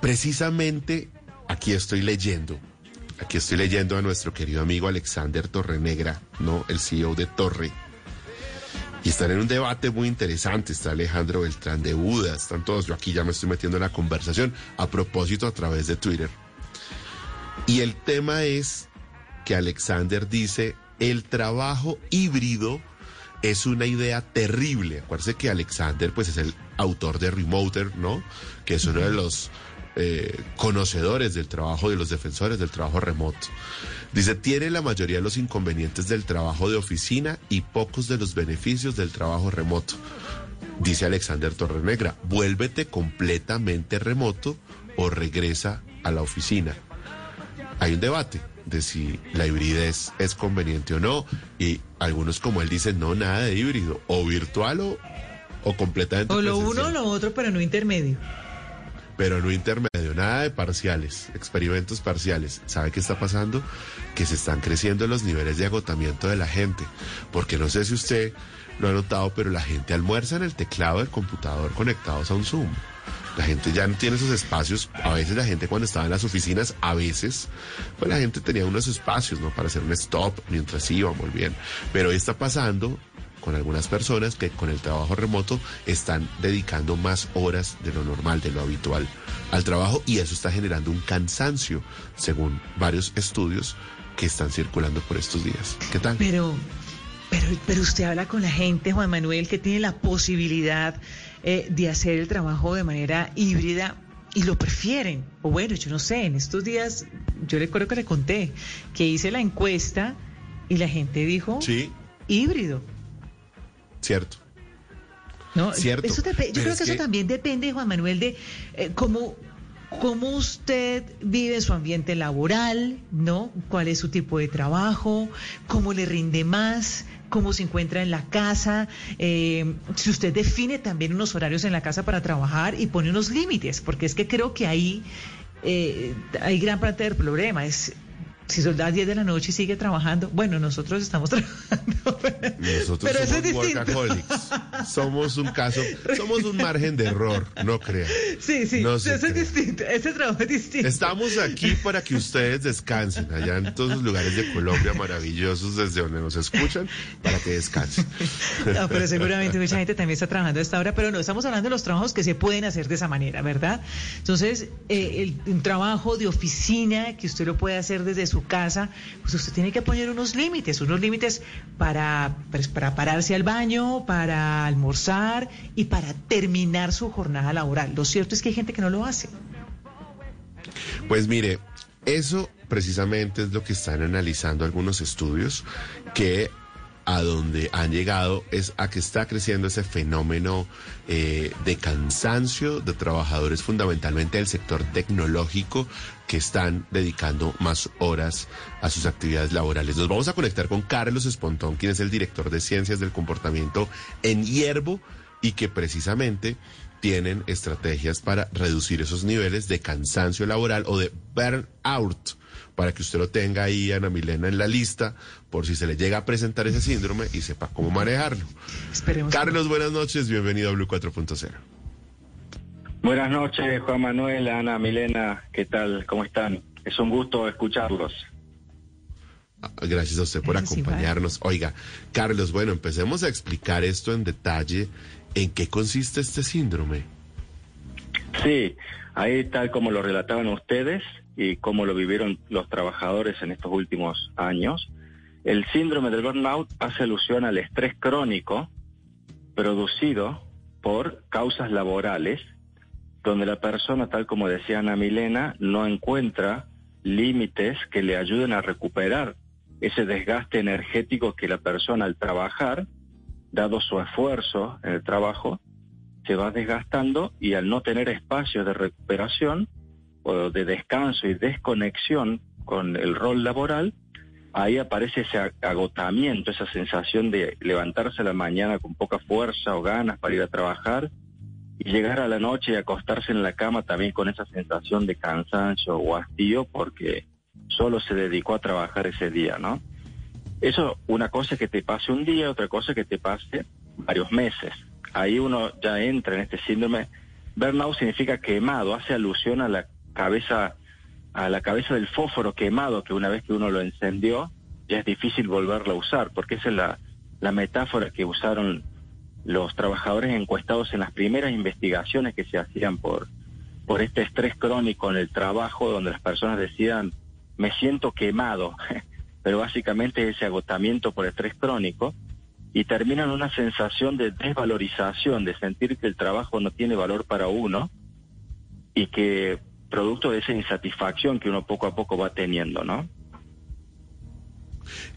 precisamente aquí estoy leyendo, aquí estoy leyendo a nuestro querido amigo Alexander Torrenegra, ¿no? El CEO de Torre. Y están en un debate muy interesante. Está Alejandro Beltrán de Buda, están todos. Yo aquí ya me estoy metiendo en la conversación a propósito a través de Twitter. Y el tema es que Alexander dice, el trabajo híbrido es una idea terrible. Acuérdense que Alexander pues es el autor de Remoter, ¿no? Que es uno de los eh, conocedores del trabajo, de los defensores del trabajo remoto. Dice, tiene la mayoría de los inconvenientes del trabajo de oficina y pocos de los beneficios del trabajo remoto. Dice Alexander Torrenegra, vuélvete completamente remoto o regresa a la oficina. Hay un debate de si la hibridez es conveniente o no, y algunos como él dicen, no, nada de híbrido, o virtual o, o completamente. O lo uno o lo otro, pero no intermedio. Pero no intermedio, nada de parciales, experimentos parciales. ¿Sabe qué está pasando? Que se están creciendo los niveles de agotamiento de la gente, porque no sé si usted lo ha notado, pero la gente almuerza en el teclado del computador conectados a un Zoom. La gente ya no tiene esos espacios. A veces la gente cuando estaba en las oficinas, a veces, pues la gente tenía unos espacios, ¿no? Para hacer un stop mientras iba, muy bien. Pero hoy está pasando con algunas personas que con el trabajo remoto están dedicando más horas de lo normal, de lo habitual al trabajo y eso está generando un cansancio, según varios estudios que están circulando por estos días. ¿Qué tal? Pero, pero, pero usted habla con la gente, Juan Manuel, que tiene la posibilidad eh, de hacer el trabajo de manera híbrida y lo prefieren. O bueno, yo no sé, en estos días, yo recuerdo que le conté que hice la encuesta y la gente dijo Sí, híbrido. Cierto. ¿no? Cierto, Eso yo pero creo es que, eso que- también depende, Juan Manuel, de eh, cómo, cómo usted vive su ambiente laboral, ¿no? ¿Cuál es su tipo de trabajo? ¿Cómo le rinde más? ¿Cómo se encuentra en la casa? Eh, si usted define también unos horarios en la casa para trabajar y pone unos límites, porque es que creo que ahí eh, hay gran parte del problema. Es si son las 10 de la noche y sigue trabajando, bueno, nosotros estamos trabajando. Nosotros pero eso es distinto. workaholics. Somos un caso, somos un margen de error, no crean. Sí, sí, No eso es distinto, ese trabajo es distinto. Estamos aquí para que ustedes descansen, allá en todos los lugares de Colombia maravillosos desde donde nos escuchan, para que descansen. No, pero seguramente mucha gente también está trabajando a esta hora, pero no, estamos hablando de los trabajos que se pueden hacer de esa manera, ¿verdad? Entonces, eh, el, un trabajo de oficina que usted lo puede hacer desde su casa, pues usted tiene que poner unos límites, unos límites para, pues, para pararse al baño, para almorzar y para terminar su jornada laboral. Lo cierto es que hay gente que no lo hace. Pues mire, eso precisamente es lo que están analizando algunos estudios que a donde han llegado es a que está creciendo ese fenómeno eh, de cansancio de trabajadores fundamentalmente del sector tecnológico que están dedicando más horas a sus actividades laborales. Nos vamos a conectar con Carlos Espontón, quien es el director de Ciencias del Comportamiento en Hierbo y que precisamente tienen estrategias para reducir esos niveles de cansancio laboral o de burnout, para que usted lo tenga ahí, Ana Milena, en la lista, por si se le llega a presentar ese síndrome y sepa cómo manejarlo. Esperemos. que- Carlos, buenas noches, bienvenido a Blue 4.0. Buenas noches, Juan Manuel, Ana, Milena, ¿qué tal? ¿Cómo están? Es un gusto escucharlos. Ah, Gracias a usted por Gracias, acompañarnos. Oiga, Carlos, bueno, empecemos a explicar esto en detalle. ¿En qué consiste este síndrome? Sí, ahí tal como lo relataban ustedes y como lo vivieron los trabajadores en estos últimos años, el síndrome del burnout hace alusión al estrés crónico producido por causas laborales, donde la persona, tal como decía Ana Milena, no encuentra límites que le ayuden a recuperar ese desgaste energético que la persona al trabajar, dado su esfuerzo en el trabajo, se va desgastando y al no tener espacios de recuperación o de descanso y desconexión con el rol laboral, ahí aparece ese ag- agotamiento, esa sensación de levantarse a la mañana con poca fuerza o ganas para ir a trabajar y llegar a la noche y acostarse en la cama también con esa sensación de cansancio o hastío porque solo se dedicó a trabajar ese día, ¿no? Eso, una cosa es que te pase un día, otra cosa es que te pase varios meses. Ahí uno ya entra en este síndrome. Burnout significa quemado, hace alusión a la cabeza a la cabeza del fósforo quemado que una vez que uno lo encendió ya es difícil volverlo a usar, porque esa es la, la metáfora que usaron los trabajadores encuestados en las primeras investigaciones que se hacían por, por este estrés crónico en el trabajo, donde las personas decían, me siento quemado, pero básicamente ese agotamiento por estrés crónico, y terminan una sensación de desvalorización, de sentir que el trabajo no tiene valor para uno, y que producto de esa insatisfacción que uno poco a poco va teniendo, ¿no?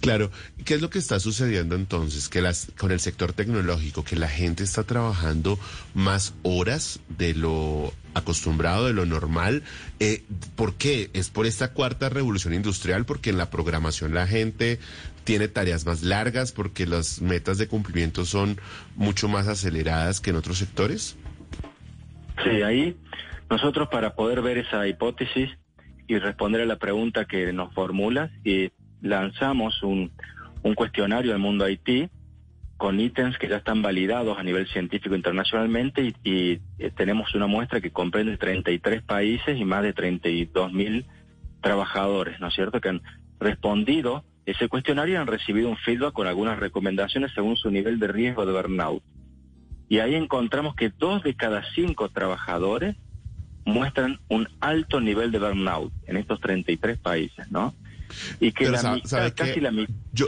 Claro, ¿qué es lo que está sucediendo entonces? Que las, con el sector tecnológico, que la gente está trabajando más horas de lo acostumbrado, de lo normal. Eh, ¿Por qué? ¿Es por esta cuarta revolución industrial? Porque en la programación la gente tiene tareas más largas, porque las metas de cumplimiento son mucho más aceleradas que en otros sectores. Sí, ahí nosotros para poder ver esa hipótesis y responder a la pregunta que nos formulas, y lanzamos un, cuestionario al mundo Haití con ítems que ya están validados a nivel científico internacionalmente y, eh, tenemos una muestra que comprende 33 países y más de 32 mil trabajadores, ¿no es cierto?, que han respondido ese cuestionario y han recibido un feedback con algunas recomendaciones según su nivel de riesgo de burnout. Y ahí encontramos que dos de cada cinco trabajadores muestran un alto nivel de burnout en estos 33 países, ¿no? Y que la mitad, casi la mitad. Yo,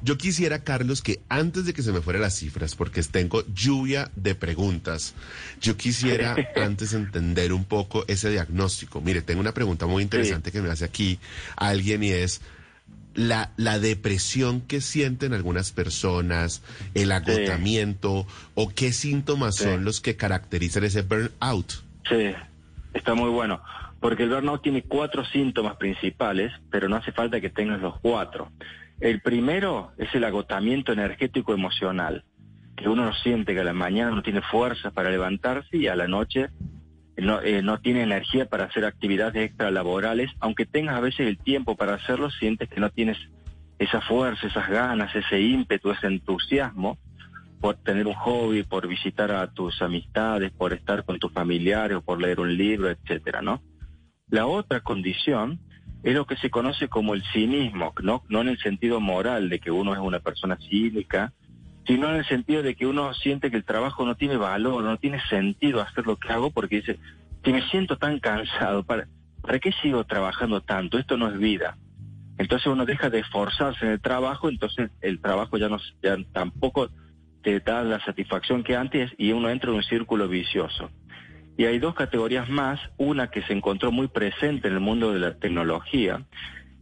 yo quisiera, Carlos, que antes de que se me fueran las cifras, porque tengo lluvia de preguntas, yo quisiera antes entender un poco ese diagnóstico. Mire, tengo una pregunta muy interesante que me hace aquí alguien y es la, la depresión que sienten algunas personas, el agotamiento o qué síntomas son los que caracterizan ese burnout. Sí, está muy bueno porque el burnout tiene cuatro síntomas principales, pero no hace falta que tengas los cuatro. El primero es el agotamiento energético emocional, que uno no siente que a la mañana no tiene fuerzas para levantarse y a la noche no, eh, no tiene energía para hacer actividades extralaborales, aunque tengas a veces el tiempo para hacerlo, sientes que no tienes esa fuerza, esas ganas, ese ímpetu, ese entusiasmo por tener un hobby, por visitar a tus amistades, por estar con tus familiares por leer un libro, etcétera, ¿no? La otra condición es lo que se conoce como el cinismo, no, no en el sentido moral de que uno es una persona cínica, sino en el sentido de que uno siente que el trabajo no tiene valor, no tiene sentido hacer lo que hago porque dice, si me siento tan cansado, ¿para, ¿para qué sigo trabajando tanto? Esto no es vida. Entonces uno deja de esforzarse en el trabajo, entonces el trabajo ya, no, ya tampoco te da la satisfacción que antes y uno entra en un círculo vicioso. Y hay dos categorías más, una que se encontró muy presente en el mundo de la tecnología,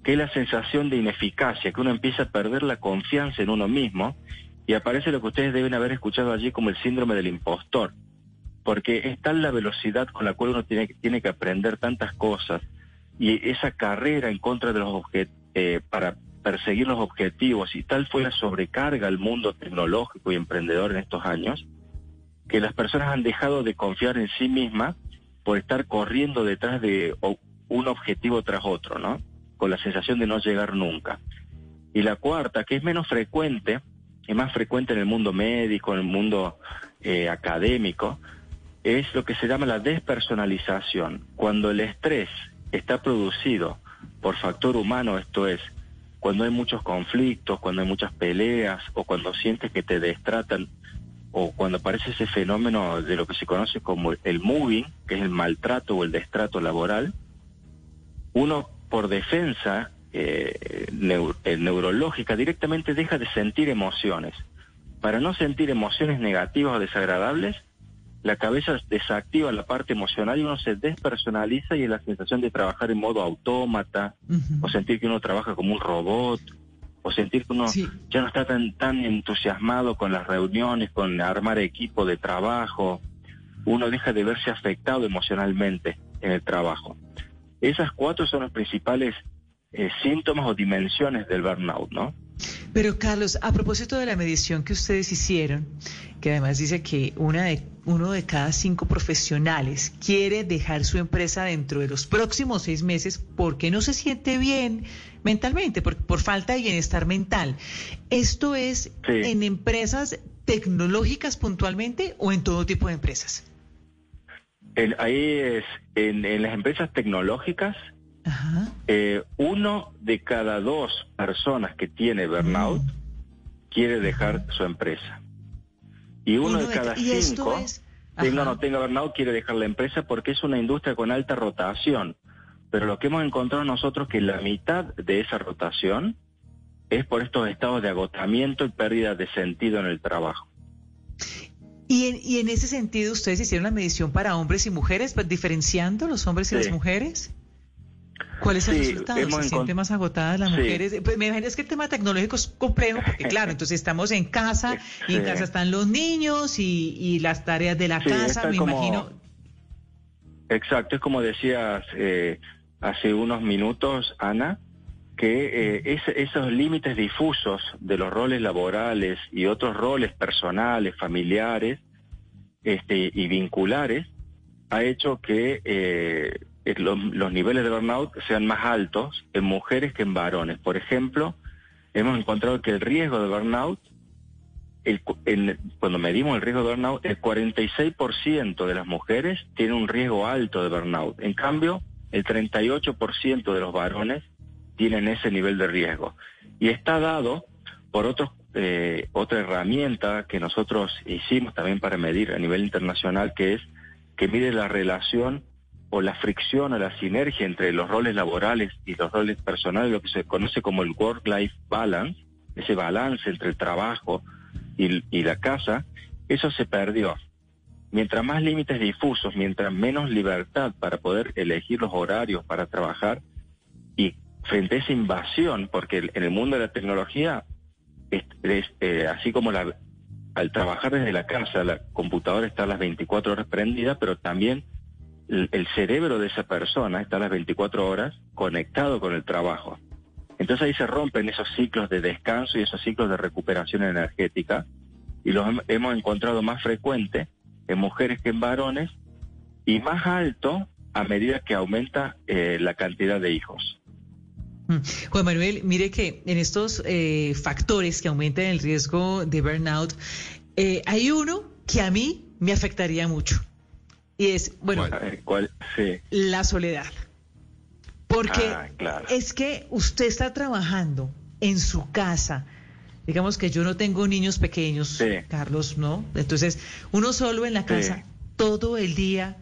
que es la sensación de ineficacia, que uno empieza a perder la confianza en uno mismo y aparece lo que ustedes deben haber escuchado allí como el síndrome del impostor, porque es tal la velocidad con la cual uno tiene, tiene que aprender tantas cosas y esa carrera en contra de los objetos, eh, para perseguir los objetivos y tal fue la sobrecarga al mundo tecnológico y emprendedor en estos años, que las personas han dejado de confiar en sí mismas por estar corriendo detrás de un objetivo tras otro, ¿no? Con la sensación de no llegar nunca. Y la cuarta, que es menos frecuente, es más frecuente en el mundo médico, en el mundo eh, académico, es lo que se llama la despersonalización. Cuando el estrés está producido por factor humano, esto es, cuando hay muchos conflictos, cuando hay muchas peleas o cuando sientes que te destratan o cuando aparece ese fenómeno de lo que se conoce como el moving, que es el maltrato o el destrato laboral, uno por defensa eh, eh, neurológica directamente deja de sentir emociones. Para no sentir emociones negativas o desagradables, la cabeza desactiva la parte emocional y uno se despersonaliza y es la sensación de trabajar en modo autómata o sentir que uno trabaja como un robot o sentir que uno ya no está tan, tan entusiasmado con las reuniones, con armar equipo de trabajo, uno deja de verse afectado emocionalmente en el trabajo. Esas cuatro son los principales eh, síntomas o dimensiones del burnout, ¿no? Pero Carlos, a propósito de la medición que ustedes hicieron, que además dice que una de, uno de cada cinco profesionales quiere dejar su empresa dentro de los próximos seis meses porque no se siente bien mentalmente, por, por falta de bienestar mental. ¿Esto es en empresas tecnológicas puntualmente o en todo tipo de empresas? ahí es, en, las empresas tecnológicas, eh, uno de cada dos personas que tiene burnout mm. quiere dejar su empresa. Y uno, de cada cinco, tenga o no tenga burnout, quiere dejar la empresa porque es una industria con alta rotación. Pero lo que hemos encontrado nosotros que la mitad de esa rotación es por estos estados de agotamiento y pérdida de sentido en el trabajo. Y en, y en ese sentido, ¿ustedes hicieron la medición para hombres y mujeres, pues, diferenciando los hombres y las mujeres? ¿Cuál es el resultado? ¿Se sienten más agotadas las mujeres? Pues me imagino que el tema tecnológico es complejo, porque claro, entonces estamos en casa y en casa están los niños y, las tareas de la casa, me imagino. Exacto, es como decías eh, hace unos minutos, Ana, que eh, esos límites difusos de los roles laborales y otros roles personales, familiares este, y vinculares ha hecho que eh, los, niveles de burnout sean más altos en mujeres que en varones. Por ejemplo, hemos encontrado que el riesgo de burnout, cuando medimos el riesgo de burnout, el 46% de las mujeres tiene un riesgo alto de burnout. En cambio, el 38% de los varones tienen ese nivel de riesgo. Y está dado por otros, eh, otra herramienta que nosotros hicimos también para medir a nivel internacional, que es que mide la relación o la fricción o la sinergia entre los roles laborales y los roles personales, lo que se conoce como el work-life balance, ese balance entre el trabajo y, la casa, eso se perdió. Mientras más límites difusos, mientras menos libertad para poder elegir los horarios para trabajar y frente a esa invasión, porque en el mundo de la tecnología, es, eh, así como la, al trabajar desde la casa, la computadora está a las 24 horas prendida, pero también el, cerebro de esa persona está a las 24 horas conectado con el trabajo. Entonces ahí se rompen esos ciclos de descanso y esos ciclos de recuperación energética y los hemos encontrado más frecuente en mujeres que en varones y más alto a medida que aumenta eh, la cantidad de hijos. Mm. Juan Manuel, mire que en estos eh, factores que aumentan el riesgo de burnout, eh, hay uno que a mí me afectaría mucho. Y es, bueno, la soledad. Porque ah, es que usted está trabajando en su casa. Digamos que yo no tengo niños pequeños, Carlos, ¿no? Entonces, uno solo en la casa todo el día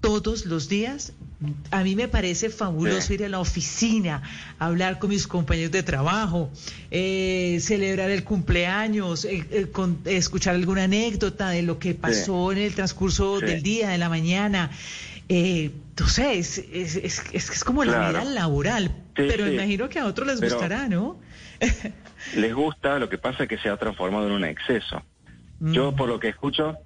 todos los días. A mí me parece fabuloso ir a la oficina, hablar con mis compañeros de trabajo, eh, celebrar el cumpleaños, eh, eh, escuchar alguna anécdota de lo que pasó en el transcurso del día, de la mañana. entonces, es, es, es, como la vida laboral, pero imagino que a otros les gustará, ¿no? les gusta, lo que pasa es que se ha transformado en un exceso. Yo, mm. por lo que escucho,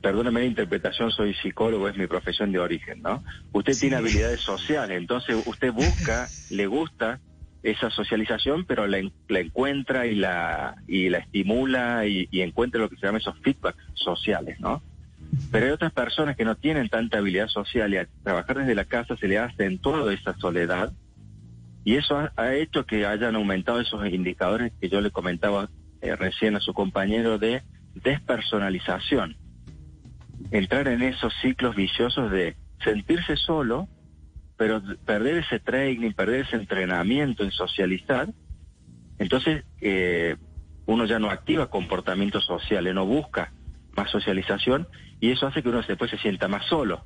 perdóneme la interpretación, soy psicólogo, es mi profesión de origen, ¿no? Usted tiene habilidades sociales, entonces usted busca, le gusta esa socialización, pero la, encuentra y la, y la estimula y, encuentra lo que se llama esos feedbacks sociales, ¿no? Pero hay otras personas que no tienen tanta habilidad social y a trabajar desde la casa se le ha acentuado esa soledad y eso ha, hecho que hayan aumentado esos indicadores que yo le comentaba eh, recién a su compañero de despersonalización entrar en esos ciclos viciosos de sentirse solo, pero perder ese training, perder ese entrenamiento en socializar, entonces eh, uno ya no activa comportamientos sociales, no busca más socialización y eso hace que uno después se sienta más solo.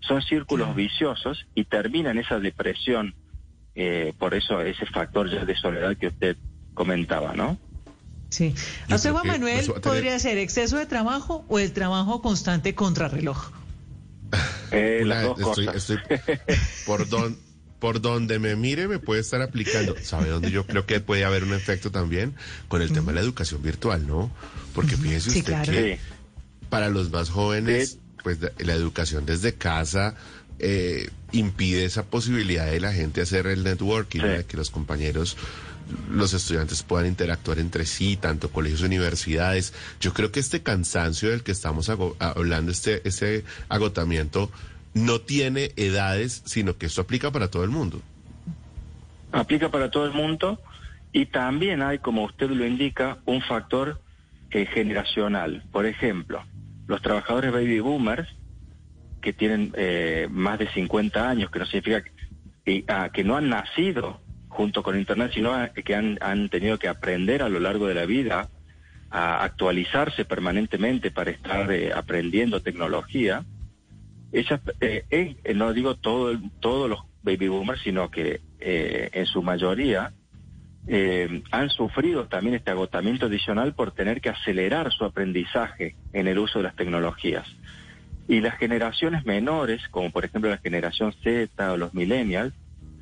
Son círculos viciosos y termina en esa depresión, eh, por eso ese factor ya de soledad que usted comentaba, ¿no? Sí. ¿A Juan Manuel, podría ser exceso de trabajo o el trabajo constante contrarreloj? Eh, por, por donde me mire me puede estar aplicando. ¿Sabe dónde yo creo que puede haber un efecto también? Con el tema de la educación virtual, ¿no? Porque fíjese usted que para los más jóvenes, pues la educación desde casa eh, impide esa posibilidad de la gente hacer el networking, de que los compañeros los estudiantes puedan interactuar entre sí, tanto colegios, universidades. Yo creo que este cansancio del que estamos hablando, este, este agotamiento, no tiene edades, sino que esto aplica para todo el mundo. Aplica para todo el mundo y también hay, como usted lo indica, un factor eh, generacional. Por ejemplo, los trabajadores baby boomers que tienen eh, más de 50 años, que no significa que, ah, que no han nacido junto con Internet, sino que han, han tenido que aprender a lo largo de la vida a actualizarse permanentemente para estar eh, aprendiendo tecnología. Ellas, eh, eh, no digo todo, todos los baby boomers, sino que en su mayoría han sufrido también este agotamiento adicional por tener que acelerar su aprendizaje en el uso de las tecnologías. Y las generaciones menores, como por ejemplo la generación Z o los millennials,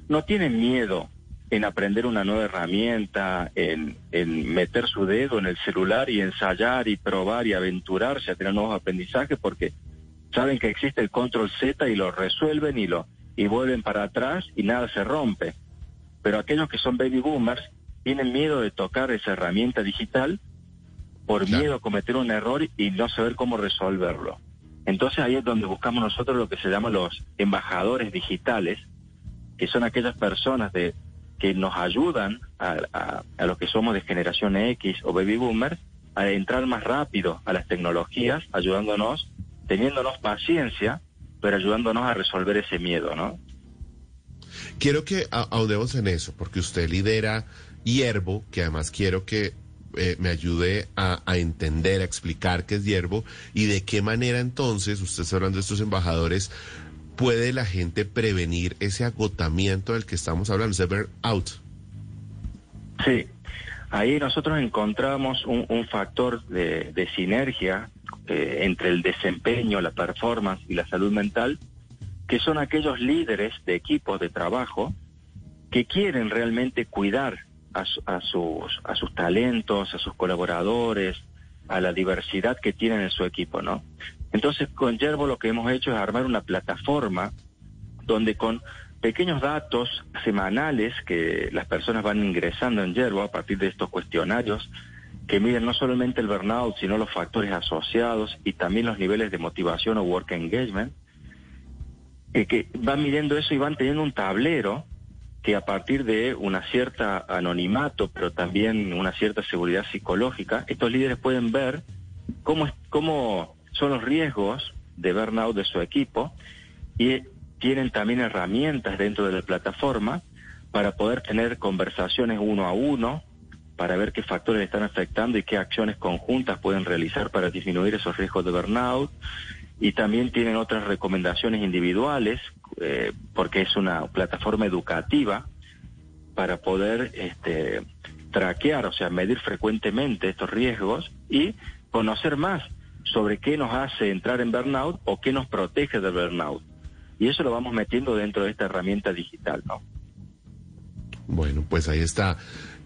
no tienen miedo en aprender una nueva herramienta, en, en, meter su dedo en el celular y ensayar y probar y aventurarse a tener nuevos aprendizajes porque saben que existe el control Z y lo resuelven y lo y vuelven para atrás y nada se rompe. Pero aquellos que son baby boomers tienen miedo de tocar esa herramienta digital por miedo a cometer un error y no saber cómo resolverlo. Entonces ahí es donde buscamos nosotros lo que se llama los embajadores digitales, que son aquellas personas de que nos ayudan a, a, los que somos de generación X o baby boomers a entrar más rápido a las tecnologías, ayudándonos, teniéndonos paciencia, pero ayudándonos a resolver ese miedo, ¿no? Quiero que audemos en eso, porque usted lidera Hierbo, que además quiero que eh, me ayude a, a, entender, a explicar qué es Hierbo y de qué manera entonces, usted está hablando de estos embajadores, puede la gente prevenir ese agotamiento del que estamos hablando, ese burnout? Sí, ahí nosotros encontramos un, factor de, sinergia eh, entre el desempeño, la performance y la salud mental, que son aquellos líderes de equipos de trabajo que quieren realmente cuidar a, a, sus, a sus talentos, a sus colaboradores, a la diversidad que tienen en su equipo, ¿no? Entonces, con Yerbo lo que hemos hecho es armar una plataforma donde con pequeños datos semanales que las personas van ingresando en Yerbo a partir de estos cuestionarios que miden no solamente el burnout, sino los factores asociados y también los niveles de motivación o work engagement, eh, que van midiendo eso y van teniendo un tablero que a partir de una cierta anonimato, pero también una cierta seguridad psicológica, estos líderes pueden ver cómo, cómo son los riesgos de burnout de su equipo y tienen también herramientas dentro de la plataforma para poder tener conversaciones uno a uno, para ver qué factores están afectando y qué acciones conjuntas pueden realizar para disminuir esos riesgos de burnout. Y también tienen otras recomendaciones individuales, eh, porque es una plataforma educativa para poder este, traquear, o sea, medir frecuentemente estos riesgos y conocer más sobre qué nos hace entrar en burnout o qué nos protege del burnout. Y eso lo vamos metiendo dentro de esta herramienta digital, ¿no? Bueno, pues ahí está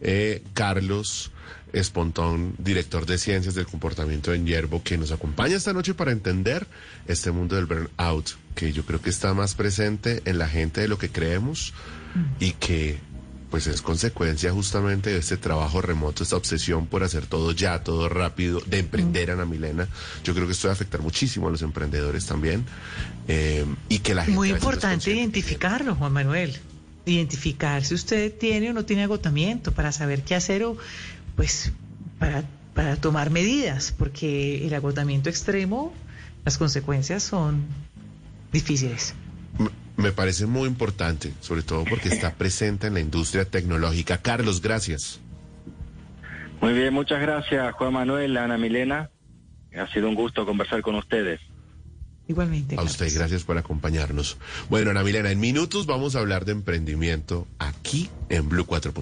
eh, Carlos Espontón, director de Ciencias del Comportamiento en Yerbo, que nos acompaña esta noche para entender este mundo del burnout, que yo creo que está más presente en la gente de lo que creemos y que pues es consecuencia justamente de este trabajo remoto, esta obsesión por hacer todo ya, todo rápido, de emprender, Ana Milena. Yo creo que esto va a afectar muchísimo a los emprendedores también. Eh, y que la gente... Muy importante identificarlo, Juan Manuel. Identificar si usted tiene o no tiene agotamiento para saber qué hacer o, pues, para, para tomar medidas, porque el agotamiento extremo, las consecuencias son difíciles me parece muy importante, sobre todo porque está presente en la industria tecnológica. Carlos, gracias. Muy bien, muchas gracias Juan Manuel, Ana Milena. Ha sido un gusto conversar con ustedes. Igualmente. A usted, gracias por acompañarnos. Bueno, Ana Milena, en minutos vamos a hablar de emprendimiento aquí en Blue 4.